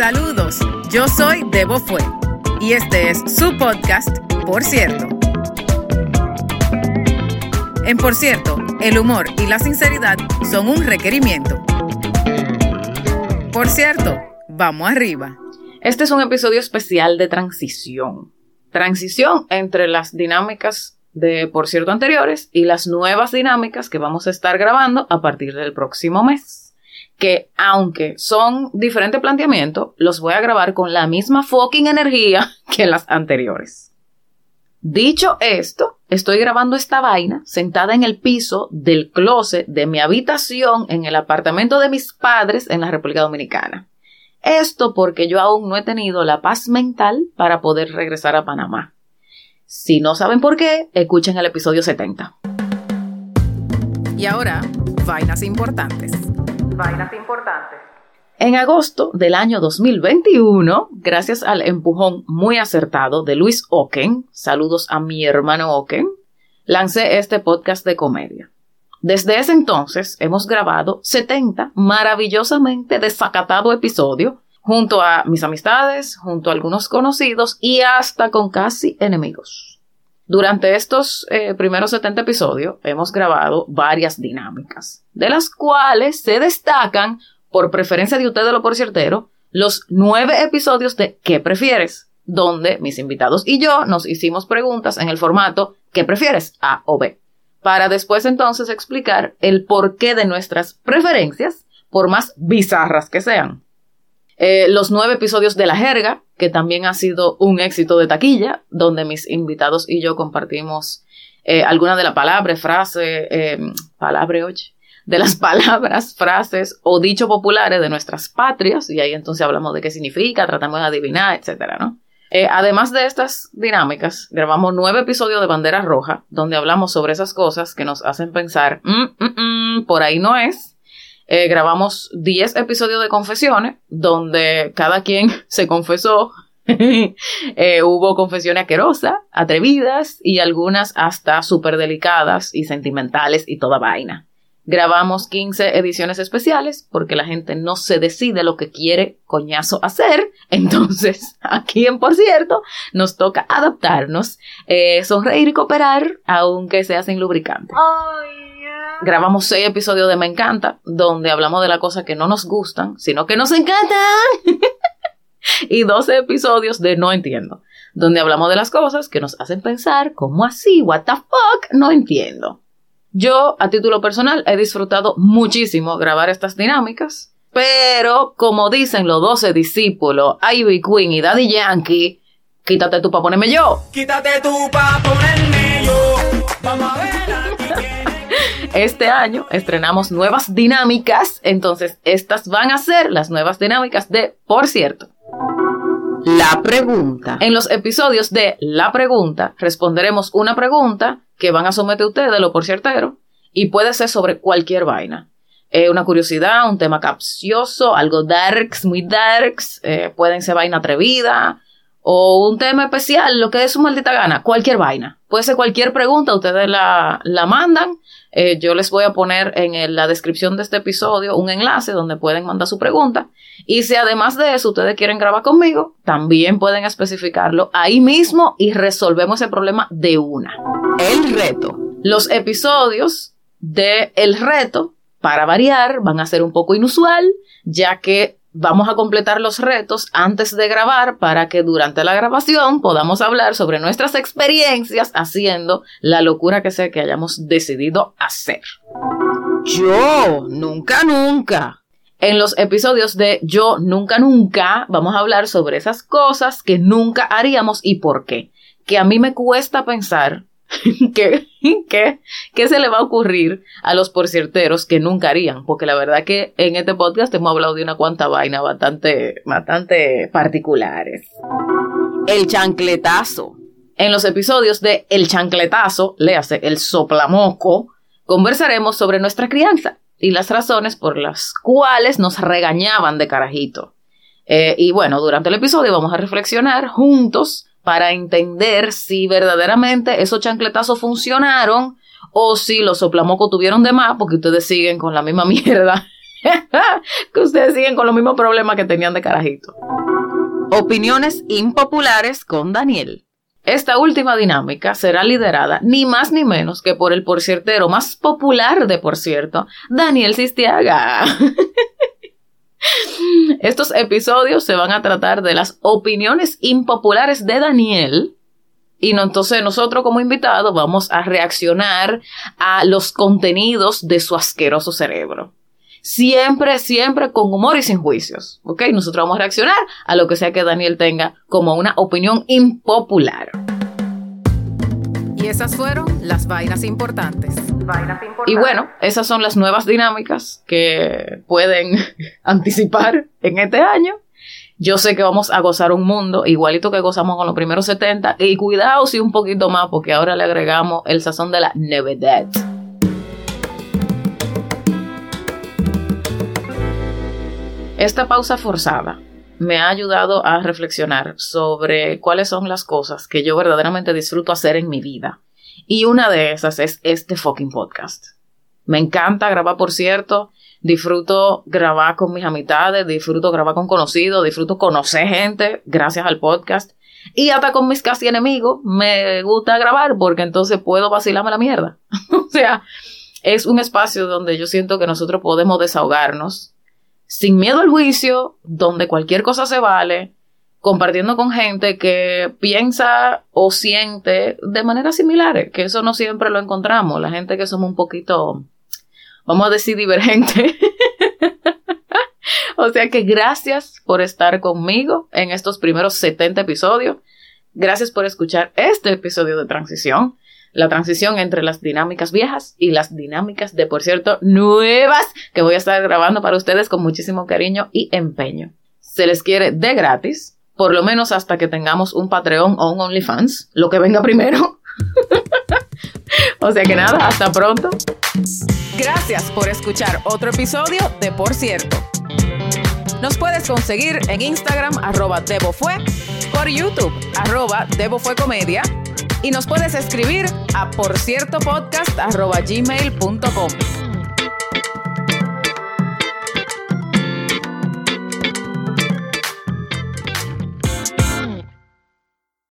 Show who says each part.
Speaker 1: Saludos, yo soy Debo Fue y este es su podcast, Por cierto. En Por cierto, el humor y la sinceridad son un requerimiento. Por cierto, vamos arriba.
Speaker 2: Este es un episodio especial de transición. Transición entre las dinámicas de Por cierto anteriores y las nuevas dinámicas que vamos a estar grabando a partir del próximo mes que aunque son diferentes planteamientos, los voy a grabar con la misma fucking energía que las anteriores. Dicho esto, estoy grabando esta vaina sentada en el piso del closet de mi habitación en el apartamento de mis padres en la República Dominicana. Esto porque yo aún no he tenido la paz mental para poder regresar a Panamá. Si no saben por qué, escuchen el episodio 70.
Speaker 1: Y ahora, vainas importantes
Speaker 2: En agosto del año 2021, gracias al empujón muy acertado de Luis Oken, saludos a mi hermano Oken, lancé este podcast de comedia. Desde ese entonces hemos grabado 70 maravillosamente desacatado episodios junto a mis amistades, junto a algunos conocidos y hasta con casi enemigos. Durante estos eh, primeros 70 episodios hemos grabado varias dinámicas, de las cuales se destacan, por preferencia de ustedes lo por ciertero, los nueve episodios de ¿Qué prefieres? donde mis invitados y yo nos hicimos preguntas en el formato ¿Qué prefieres? A o B? Para después entonces explicar el porqué de nuestras preferencias, por más bizarras que sean. Eh, los nueve episodios de La Jerga, que también ha sido un éxito de taquilla, donde mis invitados y yo compartimos eh, algunas de las palabras, frases, oye, de las palabras, frases o dichos populares de nuestras patrias, y ahí entonces hablamos de qué significa, tratamos de adivinar, etcétera, ¿no? Eh, además de estas dinámicas, grabamos nueve episodios de Bandera Roja, donde hablamos sobre esas cosas que nos hacen pensar, mm, mm, mm, por ahí no es, eh, grabamos 10 episodios de confesiones, donde cada quien se confesó. Eh, hubo confesiones aquerosas, atrevidas y algunas hasta súper delicadas y sentimentales y toda vaina. Grabamos 15 ediciones especiales porque la gente no se decide lo que quiere coñazo hacer. Entonces, aquí en Por cierto, nos toca adaptarnos, eh, sonreír y cooperar, aunque sea sin lubricante. Ay grabamos seis episodios de Me Encanta, donde hablamos de las cosas que no nos gustan, sino que nos encantan. y 12 episodios de No Entiendo, donde hablamos de las cosas que nos hacen pensar, ¿cómo así? ¿What the fuck? No entiendo. Yo, a título personal, he disfrutado muchísimo grabar estas dinámicas, pero como dicen los 12 discípulos, Ivy Queen y Daddy Yankee, quítate tú para ponerme yo. Quítate tú para ponerme yo. Vamos a ver. Este año estrenamos nuevas dinámicas, entonces estas van a ser las nuevas dinámicas de Por cierto. La pregunta. En los episodios de La pregunta responderemos una pregunta que van a someter ustedes, lo por ciertero, y puede ser sobre cualquier vaina. Eh, una curiosidad, un tema capcioso, algo darks, muy darks, eh, pueden ser vaina atrevida, o un tema especial, lo que es su maldita gana, cualquier vaina. Puede ser cualquier pregunta, ustedes la, la mandan eh, yo les voy a poner en la descripción de este episodio un enlace donde pueden mandar su pregunta. Y si además de eso ustedes quieren grabar conmigo, también pueden especificarlo ahí mismo y resolvemos el problema de una. El reto. Los episodios de El reto, para variar, van a ser un poco inusual, ya que Vamos a completar los retos antes de grabar para que durante la grabación podamos hablar sobre nuestras experiencias haciendo la locura que sea que hayamos decidido hacer. Yo, nunca, nunca. En los episodios de Yo, nunca, nunca vamos a hablar sobre esas cosas que nunca haríamos y por qué. Que a mí me cuesta pensar ¿Qué, qué, qué se le va a ocurrir a los porcierteros que nunca harían? Porque la verdad que en este podcast hemos hablado de una cuanta vaina bastante, bastante particulares. El chancletazo. En los episodios de El chancletazo, léase El soplamoco, conversaremos sobre nuestra crianza y las razones por las cuales nos regañaban de carajito. Eh, y bueno, durante el episodio vamos a reflexionar juntos para entender si verdaderamente esos chancletazos funcionaron o si los soplamocos tuvieron de más porque ustedes siguen con la misma mierda. que ustedes siguen con los mismos problemas que tenían de carajito. Opiniones impopulares con Daniel. Esta última dinámica será liderada ni más ni menos que por el porciertero más popular de por cierto, Daniel Sistiaga. Estos episodios se van a tratar de las opiniones impopulares de Daniel. Y entonces nosotros como invitados vamos a reaccionar a los contenidos de su asqueroso cerebro. Siempre, siempre con humor y sin juicios. ¿Ok? Nosotros vamos a reaccionar a lo que sea que Daniel tenga como una opinión impopular.
Speaker 1: Y esas fueron las vainas importantes.
Speaker 2: Vainas importantes. Y bueno, esas son las nuevas dinámicas que pueden anticipar en este año. Yo sé que vamos a gozar un mundo igualito que gozamos con los primeros 70 y cuidado si un poquito más porque ahora le agregamos el sazón de la Navidad. Esta pausa forzada me ha ayudado a reflexionar sobre cuáles son las cosas que yo verdaderamente disfruto hacer en mi vida. Y una de esas es este fucking podcast. Me encanta grabar, por cierto. Disfruto grabar con mis amistades, disfruto grabar con conocidos, disfruto conocer gente gracias al podcast. Y hasta con mis casi enemigos me gusta grabar porque entonces puedo vacilarme la mierda. o sea, es un espacio donde yo siento que nosotros podemos desahogarnos sin miedo al juicio, donde cualquier cosa se vale, compartiendo con gente que piensa o siente de manera similar, que eso no siempre lo encontramos, la gente que somos un poquito, vamos a decir, divergente. o sea que gracias por estar conmigo en estos primeros 70 episodios. Gracias por escuchar este episodio de transición la transición entre las dinámicas viejas y las dinámicas de, por cierto, nuevas que voy a estar grabando para ustedes con muchísimo cariño y empeño. Se les quiere de gratis, por lo menos hasta que tengamos un Patreon o un OnlyFans, lo que venga primero. o sea que nada, hasta pronto.
Speaker 1: Gracias por escuchar otro episodio de Por cierto. Nos puedes conseguir en Instagram arroba por YouTube arroba Comedia y nos puedes escribir a porciertopodcast.gmail.com.